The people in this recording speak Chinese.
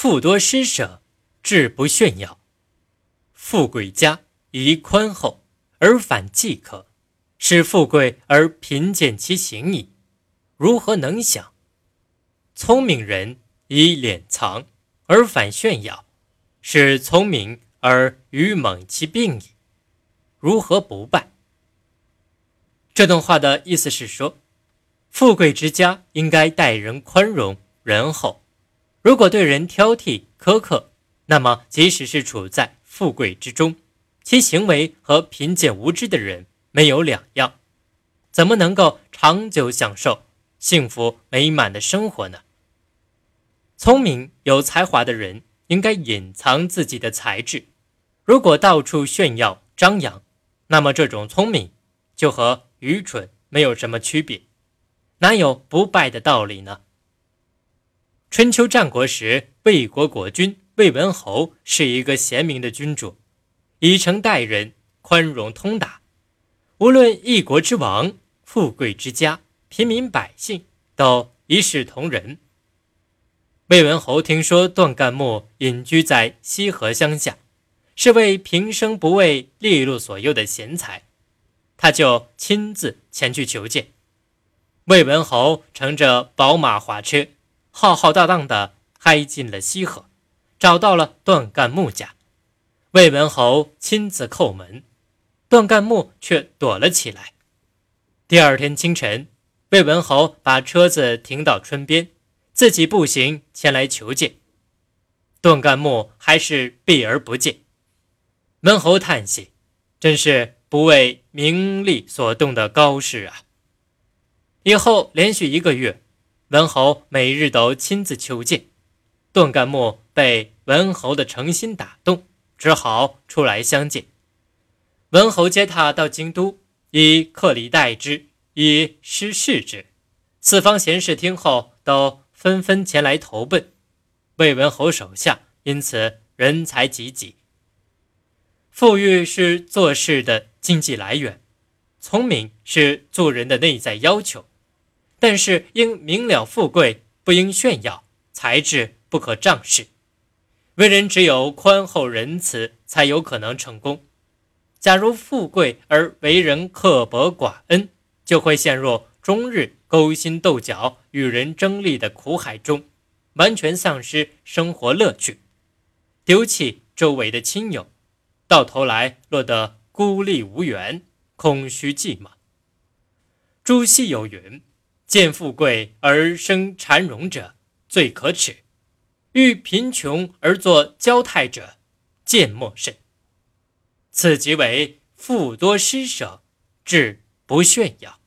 富多施舍，志不炫耀。富贵家宜宽厚，而反饥渴，使富贵而贫贱其行矣。如何能想？聪明人以敛藏，而反炫耀，使聪明而愚蒙其病矣。如何不败？这段话的意思是说，富贵之家应该待人宽容仁厚。如果对人挑剔苛刻，那么即使是处在富贵之中，其行为和贫贱无知的人没有两样，怎么能够长久享受幸福美满的生活呢？聪明有才华的人应该隐藏自己的才智，如果到处炫耀张扬，那么这种聪明就和愚蠢没有什么区别，哪有不败的道理呢？春秋战国时，魏国国君魏文侯是一个贤明的君主，以诚待人，宽容通达。无论一国之王、富贵之家、平民百姓，都一视同仁。魏文侯听说段干木隐居在西河乡下，是位平生不为利禄所诱的贤才，他就亲自前去求见。魏文侯乘着宝马华车。浩浩荡荡地开进了西河，找到了段干木家。魏文侯亲自叩门，段干木却躲了起来。第二天清晨，魏文侯把车子停到村边，自己步行前来求见。段干木还是避而不见。文侯叹息：“真是不为名利所动的高士啊！”以后连续一个月。文侯每日都亲自求见，段干木被文侯的诚心打动，只好出来相见。文侯接他到京都，以客礼待之，以诗事之。四方贤士听后，都纷纷前来投奔魏文侯手下，因此人才济济。富裕是做事的经济来源，聪明是做人的内在要求。但是应明了富贵，不应炫耀；才智不可仗势。为人只有宽厚仁慈，才有可能成功。假如富贵而为人刻薄寡恩，就会陷入终日勾心斗角、与人争利的苦海中，完全丧失生活乐趣，丢弃周围的亲友，到头来落得孤立无援、空虚寂寞。朱熹有云。见富贵而生缠荣者，最可耻；遇贫穷而作交态者，见莫甚。此即为富多施舍，至不炫耀。